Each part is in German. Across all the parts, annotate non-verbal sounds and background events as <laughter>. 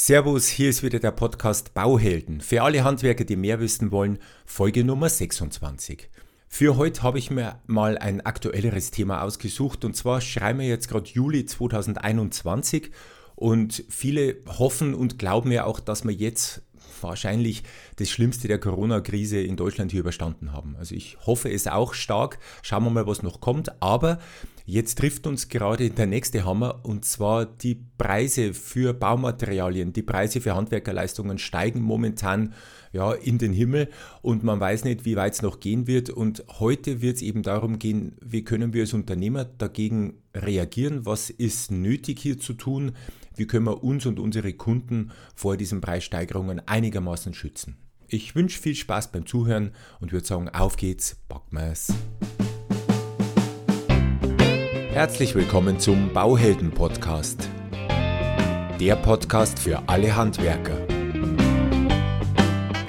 Servus, hier ist wieder der Podcast Bauhelden. Für alle Handwerker, die mehr wissen wollen, Folge Nummer 26. Für heute habe ich mir mal ein aktuelleres Thema ausgesucht und zwar schreiben wir jetzt gerade Juli 2021 und viele hoffen und glauben ja auch, dass wir jetzt wahrscheinlich das Schlimmste der Corona-Krise in Deutschland hier überstanden haben. Also ich hoffe es auch stark. Schauen wir mal, was noch kommt. Aber jetzt trifft uns gerade der nächste Hammer und zwar die Preise für Baumaterialien, die Preise für Handwerkerleistungen steigen momentan ja, in den Himmel und man weiß nicht, wie weit es noch gehen wird. Und heute wird es eben darum gehen, wie können wir als Unternehmer dagegen reagieren, was ist nötig hier zu tun, wie können wir uns und unsere Kunden vor diesen Preissteigerungen einigermaßen schützen. Ich wünsche viel Spaß beim Zuhören und würde sagen, auf geht's, packen wir's. Herzlich willkommen zum Bauhelden Podcast. Der Podcast für alle Handwerker.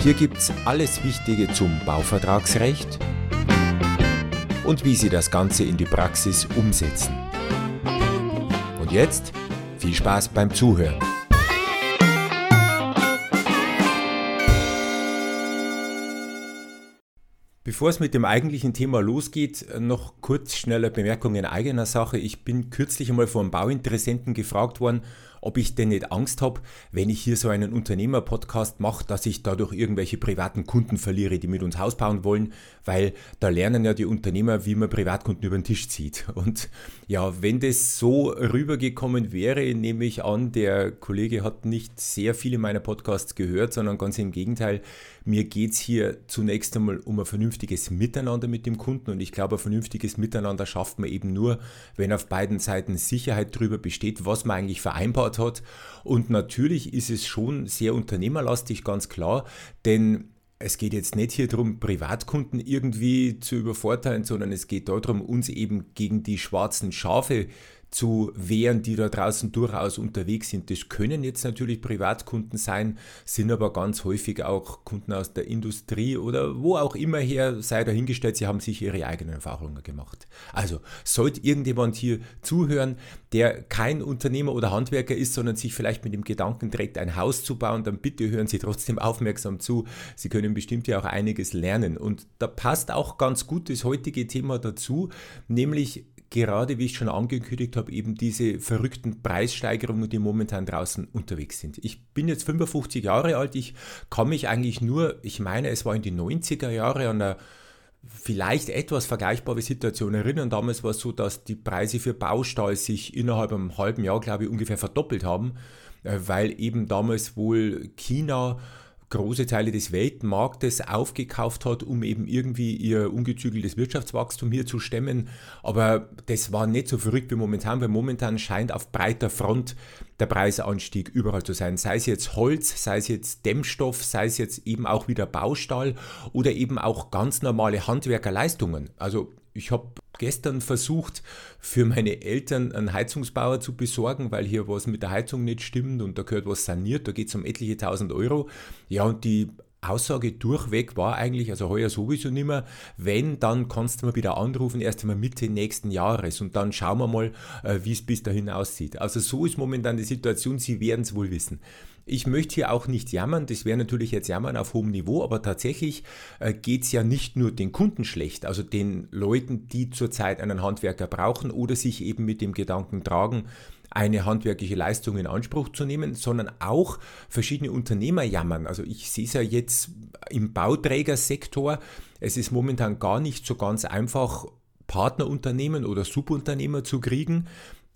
Hier gibt's alles Wichtige zum Bauvertragsrecht und wie Sie das Ganze in die Praxis umsetzen. Und jetzt viel Spaß beim Zuhören. Bevor es mit dem eigentlichen Thema losgeht, noch kurz schneller Bemerkung in eigener Sache. Ich bin kürzlich einmal von Bauinteressenten gefragt worden, ob ich denn nicht Angst habe, wenn ich hier so einen Unternehmer-Podcast mache, dass ich dadurch irgendwelche privaten Kunden verliere, die mit uns Haus bauen wollen, weil da lernen ja die Unternehmer, wie man Privatkunden über den Tisch zieht. Und ja, wenn das so rübergekommen wäre, nehme ich an, der Kollege hat nicht sehr viele meiner Podcasts gehört, sondern ganz im Gegenteil, mir geht es hier zunächst einmal um ein vernünftiges Miteinander mit dem Kunden und ich glaube, ein vernünftiges Miteinander schafft man eben nur, wenn auf beiden Seiten Sicherheit darüber besteht, was man eigentlich vereinbart aufgebaut hat. Und natürlich ist es schon sehr unternehmerlastig, ganz klar, denn es geht jetzt nicht hier darum, Privatkunden irgendwie zu übervorteilen, sondern es geht darum, uns eben gegen die schwarzen Schafe zu wehren, die da draußen durchaus unterwegs sind. Das können jetzt natürlich Privatkunden sein, sind aber ganz häufig auch Kunden aus der Industrie oder wo auch immer her, sei dahingestellt, sie haben sich ihre eigenen Erfahrungen gemacht. Also sollte irgendjemand hier zuhören, der kein Unternehmer oder Handwerker ist, sondern sich vielleicht mit dem Gedanken trägt, ein Haus zu bauen, dann bitte hören Sie trotzdem aufmerksam zu. Sie können bestimmt ja auch einiges lernen. Und da passt auch ganz gut das heutige Thema dazu, nämlich gerade, wie ich schon angekündigt habe, eben diese verrückten Preissteigerungen, die momentan draußen unterwegs sind. Ich bin jetzt 55 Jahre alt, ich kann mich eigentlich nur, ich meine, es war in die 90er Jahre an einer vielleicht etwas vergleichbare Situation erinnern. Damals war es so, dass die Preise für Baustall sich innerhalb einem halben Jahr, glaube ich, ungefähr verdoppelt haben, äh, weil eben damals wohl China große Teile des Weltmarktes aufgekauft hat, um eben irgendwie ihr ungezügeltes Wirtschaftswachstum hier zu stemmen. Aber das war nicht so verrückt wie momentan, weil momentan scheint auf breiter Front der Preisanstieg überall zu sein. Sei es jetzt Holz, sei es jetzt Dämmstoff, sei es jetzt eben auch wieder Baustall oder eben auch ganz normale Handwerkerleistungen. Also ich habe gestern versucht, für meine Eltern einen Heizungsbauer zu besorgen, weil hier was mit der Heizung nicht stimmt und da gehört was saniert, da geht es um etliche tausend Euro. Ja, und die Aussage durchweg war eigentlich, also heuer sowieso nicht mehr, wenn, dann kannst du mal wieder anrufen, erst einmal Mitte nächsten Jahres und dann schauen wir mal, äh, wie es bis dahin aussieht. Also so ist momentan die Situation, Sie werden es wohl wissen. Ich möchte hier auch nicht jammern, das wäre natürlich jetzt jammern auf hohem Niveau, aber tatsächlich äh, geht es ja nicht nur den Kunden schlecht, also den Leuten, die zurzeit einen Handwerker brauchen oder sich eben mit dem Gedanken tragen, eine handwerkliche Leistung in Anspruch zu nehmen, sondern auch verschiedene Unternehmer jammern. Also ich sehe es ja jetzt im Bauträgersektor, es ist momentan gar nicht so ganz einfach, Partnerunternehmen oder Subunternehmer zu kriegen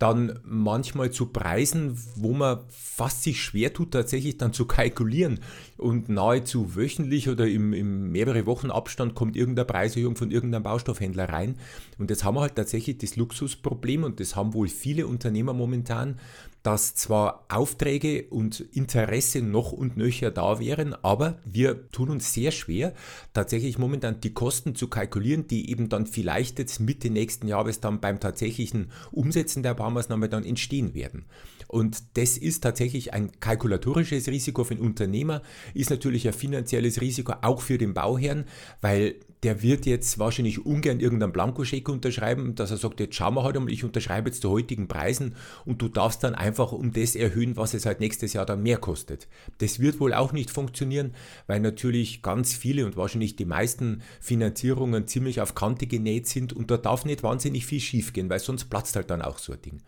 dann manchmal zu Preisen, wo man fast sich schwer tut, tatsächlich dann zu kalkulieren. Und nahezu wöchentlich oder im, im mehrere Wochen Abstand kommt irgendeine Preiserhöhung von irgendeinem Baustoffhändler rein. Und jetzt haben wir halt tatsächlich das Luxusproblem und das haben wohl viele Unternehmer momentan, dass zwar Aufträge und Interesse noch und nöcher da wären, aber wir tun uns sehr schwer, tatsächlich momentan die Kosten zu kalkulieren, die eben dann vielleicht jetzt Mitte nächsten Jahres dann beim tatsächlichen Umsetzen der Baumaßnahme dann entstehen werden. Und das ist tatsächlich ein kalkulatorisches Risiko für den Unternehmer, ist natürlich ein finanzielles Risiko auch für den Bauherrn, weil der wird jetzt wahrscheinlich ungern irgendeinen Blankoscheck unterschreiben, dass er sagt, jetzt schauen wir halt einmal, ich unterschreibe jetzt zu heutigen Preisen und du darfst dann einfach um das erhöhen, was es halt nächstes Jahr dann mehr kostet. Das wird wohl auch nicht funktionieren, weil natürlich ganz viele und wahrscheinlich die meisten Finanzierungen ziemlich auf Kante genäht sind und da darf nicht wahnsinnig viel schiefgehen, weil sonst platzt halt dann auch so ein Ding.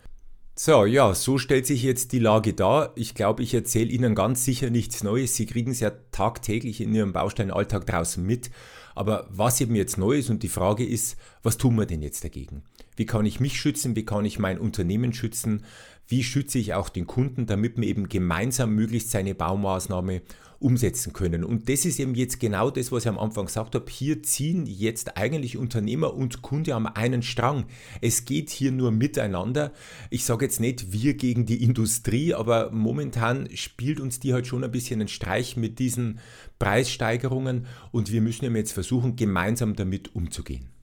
So, ja, so stellt sich jetzt die Lage dar. Ich glaube, ich erzähle Ihnen ganz sicher nichts Neues. Sie kriegen es ja tagtäglich in Ihrem Bausteinalltag draußen mit. Aber was eben jetzt neu ist und die Frage ist, was tun wir denn jetzt dagegen? Wie kann ich mich schützen? Wie kann ich mein Unternehmen schützen? Wie schütze ich auch den Kunden, damit wir eben gemeinsam möglichst seine Baumaßnahme umsetzen können. Und das ist eben jetzt genau das, was ich am Anfang gesagt habe. Hier ziehen jetzt eigentlich Unternehmer und Kunde am einen Strang. Es geht hier nur miteinander. Ich sage jetzt nicht wir gegen die Industrie, aber momentan spielt uns die halt schon ein bisschen einen Streich mit diesen Preissteigerungen und wir müssen eben jetzt versuchen, gemeinsam damit umzugehen.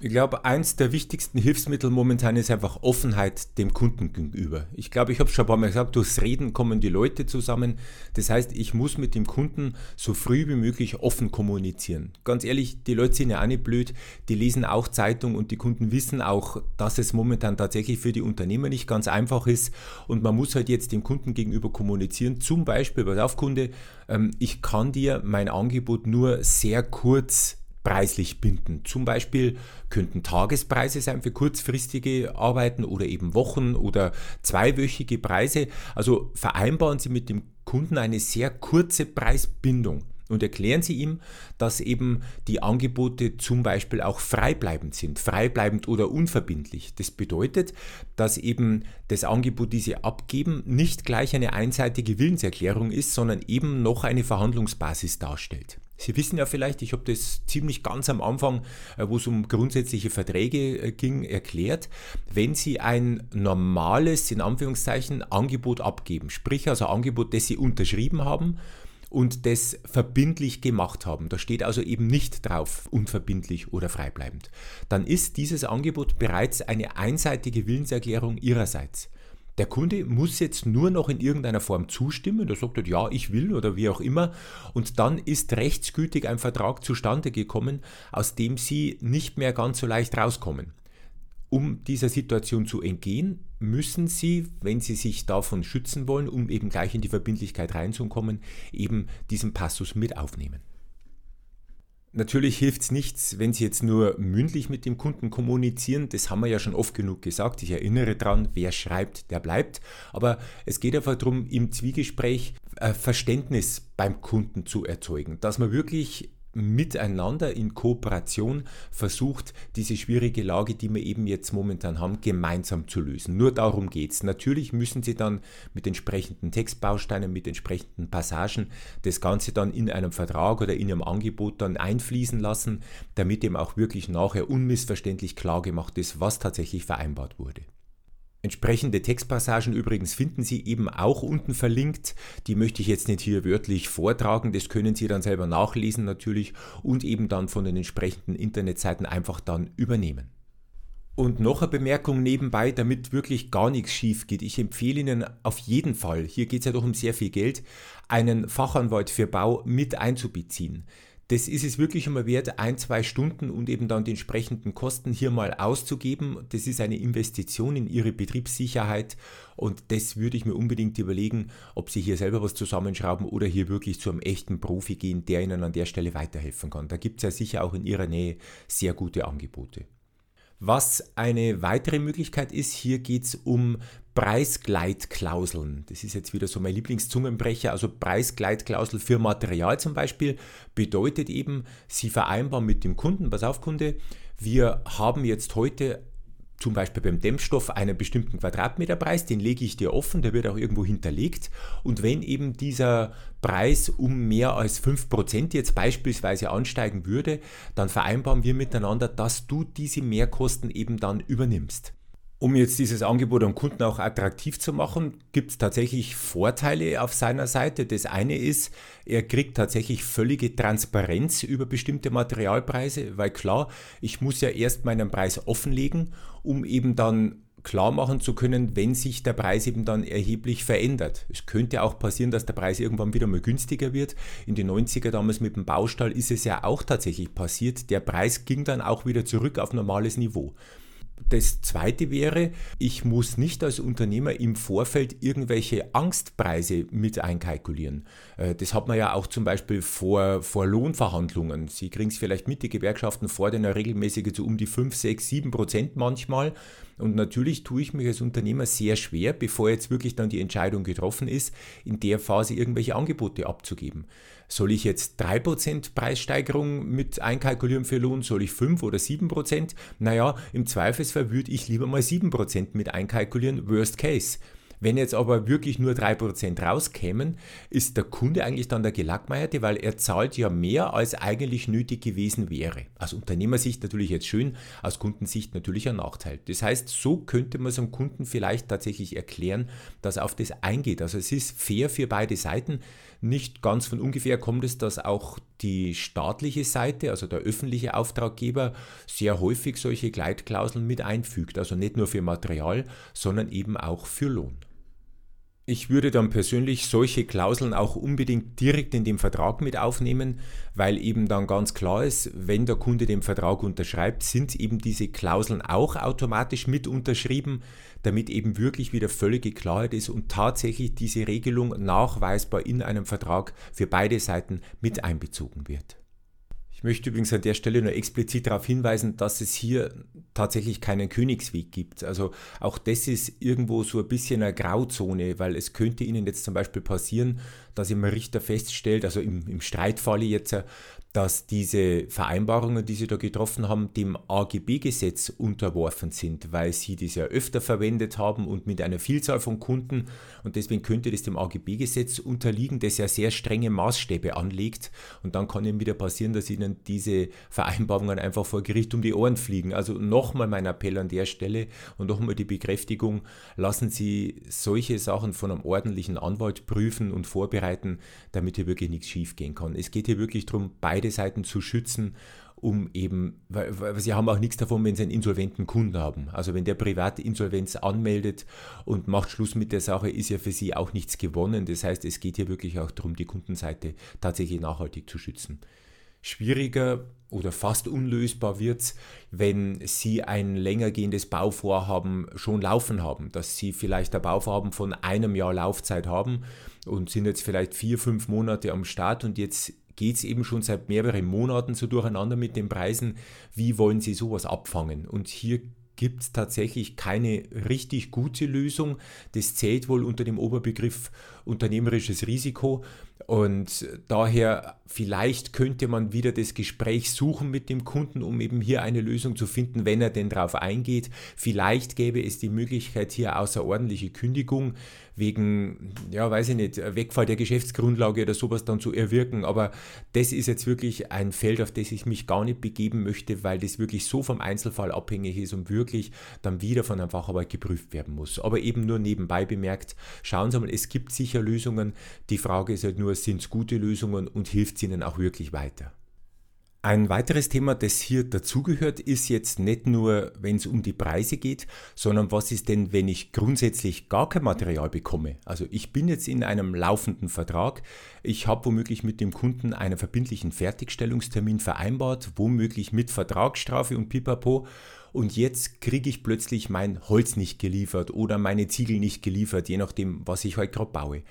Ich glaube, eins der wichtigsten Hilfsmittel momentan ist einfach Offenheit dem Kunden gegenüber. Ich glaube, ich habe es schon ein paar Mal gesagt, durchs Reden kommen die Leute zusammen. Das heißt, ich muss mit dem Kunden so früh wie möglich offen kommunizieren. Ganz ehrlich, die Leute sind ja auch nicht blöd, die lesen auch Zeitung und die Kunden wissen auch, dass es momentan tatsächlich für die Unternehmer nicht ganz einfach ist und man muss halt jetzt dem Kunden gegenüber kommunizieren. Zum Beispiel, pass auf Kunde, ähm, ich kann dir mein Angebot nur sehr kurz preislich binden. Zum Beispiel könnten Tagespreise sein für kurzfristige Arbeiten oder eben Wochen- oder zweiwöchige Preise. Also vereinbaren Sie mit dem Kunden eine sehr kurze Preisbindung und erklären Sie ihm, dass eben die Angebote zum Beispiel auch freibleibend sind, freibleibend oder unverbindlich. Das bedeutet, dass eben das Angebot, das Sie abgeben, nicht gleich eine einseitige Willenserklärung ist, sondern eben noch eine Verhandlungsbasis darstellt. Sie wissen ja vielleicht, ich habe das ziemlich ganz am Anfang, äh, wo es um grundsätzliche Verträge äh, ging, erklärt. Wenn Sie ein normales, in Anführungszeichen, Angebot abgeben, sprich also Angebot, das Sie unterschrieben haben, und das verbindlich gemacht haben, da steht also eben nicht drauf unverbindlich oder freibleibend, dann ist dieses Angebot bereits eine einseitige Willenserklärung Ihrerseits. Der Kunde muss jetzt nur noch in irgendeiner Form zustimmen, der sagt, ja, ich will oder wie auch immer, und dann ist rechtsgültig ein Vertrag zustande gekommen, aus dem Sie nicht mehr ganz so leicht rauskommen. Um dieser Situation zu entgehen, müssen Sie, wenn Sie sich davon schützen wollen, um eben gleich in die Verbindlichkeit reinzukommen, eben diesen Passus mit aufnehmen. Natürlich hilft es nichts, wenn Sie jetzt nur mündlich mit dem Kunden kommunizieren. Das haben wir ja schon oft genug gesagt. Ich erinnere daran, wer schreibt, der bleibt. Aber es geht einfach darum, im Zwiegespräch äh, Verständnis beim Kunden zu erzeugen, dass man wirklich miteinander in Kooperation versucht, diese schwierige Lage, die wir eben jetzt momentan haben, gemeinsam zu lösen. Nur darum geht es. Natürlich müssen Sie dann mit entsprechenden Textbausteinen, mit entsprechenden Passagen das Ganze dann in einem Vertrag oder in Ihrem Angebot dann einfließen lassen, damit eben auch wirklich nachher unmissverständlich klar gemacht ist, was tatsächlich vereinbart wurde. Entsprechende Textpassagen übrigens finden Sie eben auch unten verlinkt. Die möchte ich jetzt nicht hier wörtlich vortragen, das können Sie dann selber nachlesen natürlich und eben dann von den entsprechenden Internetseiten einfach dann übernehmen. Und noch eine Bemerkung nebenbei, damit wirklich gar nichts schief geht. Ich empfehle Ihnen auf jeden Fall, hier geht es ja doch um sehr viel Geld, einen Fachanwalt für Bau mit einzubeziehen das ist es wirklich immer wert, ein, zwei Stunden und eben dann die entsprechenden Kosten hier mal auszugeben. Das ist eine Investition in Ihre Betriebssicherheit und das würde ich mir unbedingt überlegen, ob Sie hier selber was zusammenschrauben oder hier wirklich zu einem echten Profi gehen, der Ihnen an der Stelle weiterhelfen kann. Da gibt es ja sicher auch in Ihrer Nähe sehr gute Angebote. Was eine weitere Möglichkeit ist, hier geht es um Preisgleitklauseln. Das ist jetzt wieder so mein Lieblingszungenbrecher. Also Preisgleitklausel für Material zum Beispiel bedeutet eben, Sie vereinbaren mit dem Kunden, pass auf Kunde, wir haben jetzt heute zum Beispiel beim Dämmstoff einen bestimmten Quadratmeterpreis, den lege ich dir offen, der wird auch irgendwo hinterlegt. Und wenn eben dieser Preis um mehr als 5% jetzt beispielsweise ansteigen würde, dann vereinbaren wir miteinander, dass du diese Mehrkosten eben dann übernimmst. Um jetzt dieses Angebot am Kunden auch attraktiv zu machen, gibt es tatsächlich Vorteile auf seiner Seite. Das eine ist, er kriegt tatsächlich völlige Transparenz über bestimmte Materialpreise, weil klar, ich muss ja erst meinen Preis offenlegen, um eben dann klar machen zu können, wenn sich der Preis eben dann erheblich verändert. Es könnte auch passieren, dass der Preis irgendwann wieder mal günstiger wird. In den 90er damals mit dem Baustall ist es ja auch tatsächlich passiert. Der Preis ging dann auch wieder zurück auf normales Niveau. Das zweite wäre, ich muss nicht als Unternehmer im Vorfeld irgendwelche Angstpreise mit einkalkulieren. Äh, das hat man ja auch zum Beispiel vor, vor Lohnverhandlungen. Sie kriegen es vielleicht mit, die Gewerkschaften fordern ja regelmäßig so um die 5, 6, 7 Prozent manchmal. Und natürlich tue ich mich als Unternehmer sehr schwer, bevor jetzt wirklich dann die Entscheidung getroffen ist, in der Phase irgendwelche Angebote abzugeben. Soll ich jetzt 3% Preissteigerung mit einkalkulieren für Lohn? Soll ich 5 oder 7%? Naja, im Zweifelsfall würde ich lieber mal 7% mit einkalkulieren, worst case. Wenn jetzt aber wirklich nur 3% rauskämen, ist der Kunde eigentlich dann der Gelackmeierte, weil er zahlt ja mehr, als eigentlich nötig gewesen wäre. Aus Unternehmersicht natürlich jetzt schön, aus Kundensicht natürlich ein Nachteil. Das heißt, so könnte man es einem Kunden vielleicht tatsächlich erklären, dass er auf das eingeht. Also es ist fair für beide Seiten. Nicht ganz von ungefähr kommt es, dass auch die staatliche Seite, also der öffentliche Auftraggeber, sehr häufig solche Gleitklauseln mit einfügt. Also nicht nur für Material, sondern eben auch für Lohn. Ich würde dann persönlich solche Klauseln auch unbedingt direkt in den Vertrag mit aufnehmen, weil eben dann ganz klar ist, wenn der Kunde den Vertrag unterschreibt, sind eben diese Klauseln auch automatisch mit unterschrieben, damit eben wirklich wieder völlige Klarheit ist und tatsächlich diese Regelung nachweisbar in einem Vertrag für beide Seiten mit einbezogen wird. Ich möchte übrigens an der Stelle nur explizit darauf hinweisen, dass es hier tatsächlich keinen Königsweg gibt. Also auch das ist irgendwo so ein bisschen eine Grauzone, weil es könnte Ihnen jetzt zum Beispiel passieren, dass im Richter feststellt, also im, im Streitfalle jetzt, dass diese Vereinbarungen, die sie da getroffen haben, dem AGB-Gesetz unterworfen sind, weil sie das ja öfter verwendet haben und mit einer Vielzahl von Kunden. Und deswegen könnte das dem AGB-Gesetz unterliegen, das ja sehr strenge Maßstäbe anlegt. Und dann kann eben wieder passieren, dass ihnen diese Vereinbarungen einfach vor Gericht um die Ohren fliegen. Also nochmal mein Appell an der Stelle und nochmal die Bekräftigung, lassen Sie solche Sachen von einem ordentlichen Anwalt prüfen und vorbereiten, damit hier wirklich nichts schief gehen kann. Es geht hier wirklich darum, beide beide Seiten zu schützen, um eben, weil, weil sie haben auch nichts davon, wenn sie einen insolventen Kunden haben. Also wenn der private Insolvenz anmeldet und macht Schluss mit der Sache, ist ja für sie auch nichts gewonnen. Das heißt, es geht hier wirklich auch darum, die Kundenseite tatsächlich nachhaltig zu schützen. Schwieriger oder fast unlösbar wird es, wenn Sie ein länger gehendes Bauvorhaben schon laufen haben, dass Sie vielleicht ein Bauvorhaben von einem Jahr Laufzeit haben und sind jetzt vielleicht vier, fünf Monate am Start und jetzt geht es eben schon seit mehreren Monaten so durcheinander mit den Preisen. Wie wollen Sie sowas abfangen? Und hier gibt es tatsächlich keine richtig gute Lösung. Das zählt wohl unter dem Oberbegriff unternehmerisches Risiko. Und daher vielleicht könnte man wieder das Gespräch suchen mit dem Kunden, um eben hier eine Lösung zu finden, wenn er denn darauf eingeht. Vielleicht gäbe es die Möglichkeit, hier außerordentliche Kündigung wegen, ja, weiß ich nicht, Wegfall der Geschäftsgrundlage oder sowas dann zu erwirken. Aber das ist jetzt wirklich ein Feld, auf das ich mich gar nicht begeben möchte, weil das wirklich so vom Einzelfall abhängig ist und wirklich dann wieder von einem Facharbeit geprüft werden muss. Aber eben nur nebenbei bemerkt, schauen Sie mal, es gibt sicher Lösungen. Die Frage ist halt nur, sind es gute Lösungen und hilft es Ihnen auch wirklich weiter? Ein weiteres Thema, das hier dazugehört, ist jetzt nicht nur, wenn es um die Preise geht, sondern was ist denn, wenn ich grundsätzlich gar kein Material bekomme? Also ich bin jetzt in einem laufenden Vertrag, ich habe womöglich mit dem Kunden einen verbindlichen Fertigstellungstermin vereinbart, womöglich mit Vertragsstrafe und Pipapo und jetzt kriege ich plötzlich mein Holz nicht geliefert oder meine Ziegel nicht geliefert, je nachdem, was ich heute gerade baue.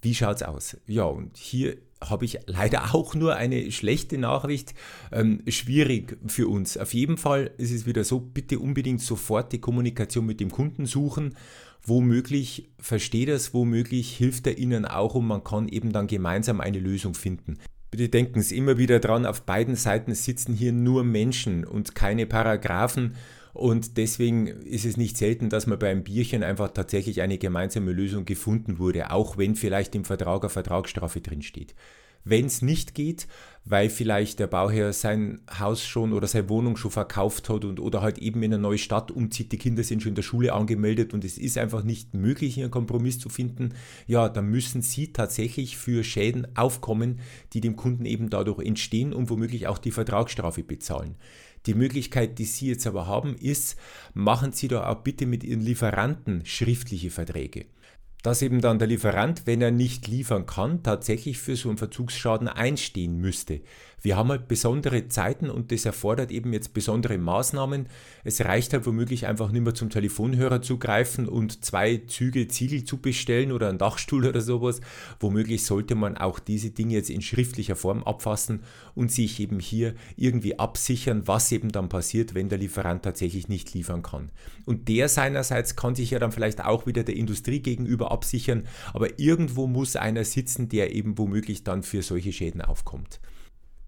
Wie schaut's aus? Ja, und hier habe ich leider <laughs> auch nur eine schlechte Nachricht. Ähm, schwierig für uns. Auf jeden Fall ist es wieder so, bitte unbedingt sofort die Kommunikation mit dem Kunden suchen. Womöglich versteht er es, womöglich hilft er Ihnen auch und man kann eben dann gemeinsam eine Lösung finden. Bitte denken Sie immer wieder dran, auf beiden Seiten sitzen hier nur Menschen und keine Paragraphen und deswegen ist es nicht selten, dass man beim Bierchen einfach tatsächlich eine gemeinsame Lösung gefunden wurde, auch wenn vielleicht im Vertrag eine Vertragsstrafe drinsteht. Wenn es nicht geht, weil vielleicht der Bauherr sein Haus schon oder seine Wohnung schon verkauft hat und oder halt eben in eine neue Stadt umzieht, die Kinder sind schon in der Schule angemeldet und es ist einfach nicht möglich, hier einen Kompromiss zu finden, ja, dann müssen Sie tatsächlich für Schäden aufkommen, die dem Kunden eben dadurch entstehen und womöglich auch die Vertragsstrafe bezahlen. Die Möglichkeit, die Sie jetzt aber haben, ist, machen Sie doch auch bitte mit Ihren Lieferanten schriftliche Verträge dass eben dann der Lieferant, wenn er nicht liefern kann, tatsächlich für so einen Verzugsschaden einstehen müsste. Wir haben halt besondere Zeiten und das erfordert eben jetzt besondere Maßnahmen. Es reicht halt womöglich einfach nicht mehr zum Telefonhörer zu greifen und zwei Züge Ziegel zu bestellen oder einen Dachstuhl oder sowas. Womöglich sollte man auch diese Dinge jetzt in schriftlicher Form abfassen und sich eben hier irgendwie absichern, was eben dann passiert, wenn der Lieferant tatsächlich nicht liefern kann. Und der seinerseits kann sich ja dann vielleicht auch wieder der Industrie gegenüber absichern, aber irgendwo muss einer sitzen, der eben womöglich dann für solche Schäden aufkommt.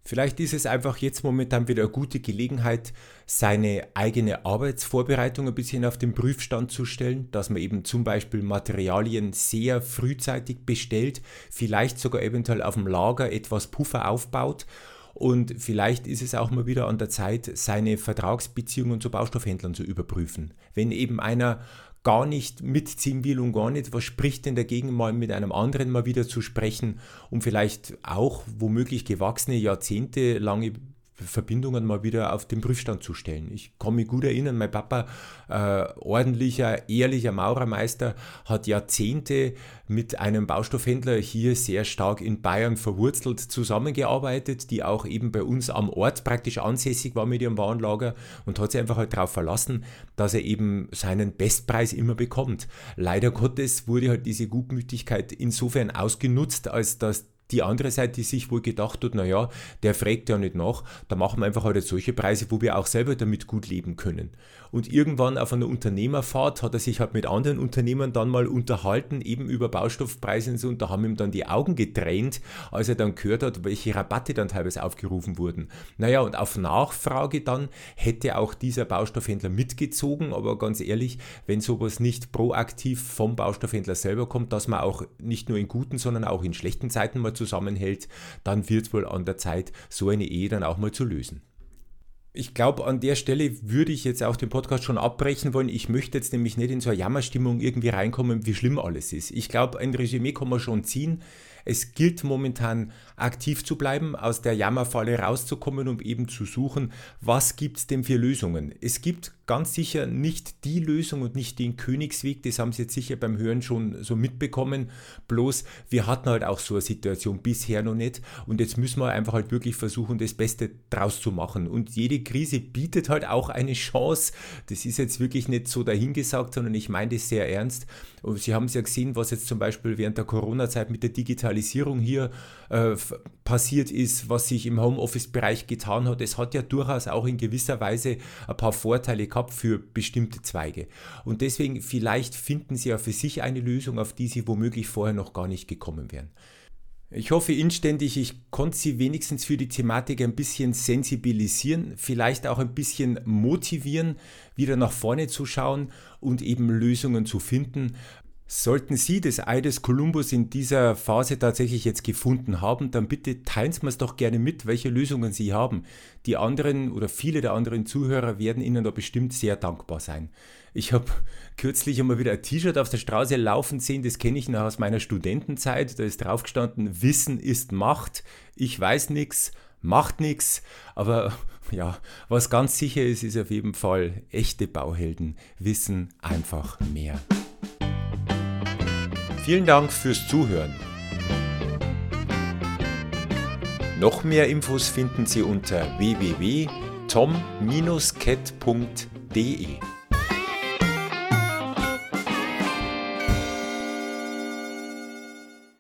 Vielleicht ist es einfach jetzt momentan wieder eine gute Gelegenheit, seine eigene Arbeitsvorbereitung ein bisschen auf den Prüfstand zu stellen, dass man eben zum Beispiel Materialien sehr frühzeitig bestellt, vielleicht sogar eventuell auf dem Lager etwas Puffer aufbaut und vielleicht ist es auch mal wieder an der Zeit, seine Vertragsbeziehungen zu Baustoffhändlern zu überprüfen. Wenn eben einer gar nicht mitziehen will und gar nicht, was spricht denn dagegen, mal mit einem anderen mal wieder zu sprechen, um vielleicht auch womöglich gewachsene, jahrzehntelange Verbindungen mal wieder auf den Prüfstand zu stellen. Ich kann mich gut erinnern, mein Papa, äh, ordentlicher, ehrlicher Maurermeister, hat Jahrzehnte mit einem Baustoffhändler hier sehr stark in Bayern verwurzelt zusammengearbeitet, die auch eben bei uns am Ort praktisch ansässig war mit ihrem Warenlager und hat sich einfach halt darauf verlassen, dass er eben seinen Bestpreis immer bekommt. Leider Gottes wurde halt diese Gutmütigkeit insofern ausgenutzt, als dass die andere Seite, die sich wohl gedacht hat, naja, der fragt ja nicht nach, da machen wir einfach halt solche Preise, wo wir auch selber damit gut leben können. Und irgendwann auf einer Unternehmerfahrt hat er sich halt mit anderen Unternehmern dann mal unterhalten, eben über Baustoffpreise und so, und da haben ihm dann die Augen getränt, als er dann gehört hat, welche Rabatte dann teilweise aufgerufen wurden. Naja, und auf Nachfrage dann hätte auch dieser Baustoffhändler mitgezogen, aber ganz ehrlich, wenn sowas nicht proaktiv vom Baustoffhändler selber kommt, dass man auch nicht nur in guten, sondern auch in schlechten Zeiten mal zusammenhält, dann wird es wohl an der Zeit, so eine Ehe dann auch mal zu lösen. Ich glaube, an der Stelle würde ich jetzt auch den Podcast schon abbrechen wollen. Ich möchte jetzt nämlich nicht in so eine Jammerstimmung irgendwie reinkommen, wie schlimm alles ist. Ich glaube, ein Resümee kann man schon ziehen. Es gilt momentan aktiv zu bleiben, aus der Jammerfalle rauszukommen und eben zu suchen, was gibt es denn für Lösungen. Es gibt ganz sicher nicht die Lösung und nicht den Königsweg, das haben Sie jetzt sicher beim Hören schon so mitbekommen. Bloß wir hatten halt auch so eine Situation bisher noch nicht und jetzt müssen wir einfach halt wirklich versuchen, das Beste draus zu machen. Und jede Krise bietet halt auch eine Chance. Das ist jetzt wirklich nicht so dahingesagt, sondern ich meine das sehr ernst. Und Sie haben es ja gesehen, was jetzt zum Beispiel während der Corona-Zeit mit der Digitalisierung hier äh, passiert ist, was sich im Homeoffice-Bereich getan hat. Es hat ja durchaus auch in gewisser Weise ein paar Vorteile gehabt für bestimmte Zweige. Und deswegen vielleicht finden Sie ja für sich eine Lösung, auf die Sie womöglich vorher noch gar nicht gekommen wären. Ich hoffe inständig, ich konnte Sie wenigstens für die Thematik ein bisschen sensibilisieren, vielleicht auch ein bisschen motivieren, wieder nach vorne zu schauen und eben Lösungen zu finden. Sollten Sie das Ei des Kolumbus in dieser Phase tatsächlich jetzt gefunden haben, dann bitte teilen Sie mir es doch gerne mit, welche Lösungen Sie haben. Die anderen oder viele der anderen Zuhörer werden Ihnen da bestimmt sehr dankbar sein. Ich habe kürzlich einmal wieder ein T-Shirt auf der Straße laufen sehen, das kenne ich noch aus meiner Studentenzeit. Da ist drauf gestanden, Wissen ist Macht. Ich weiß nichts, macht nichts, aber ja, was ganz sicher ist, ist auf jeden Fall, echte Bauhelden wissen einfach mehr. Vielen Dank fürs Zuhören. Noch mehr Infos finden Sie unter www.tom-cat.de.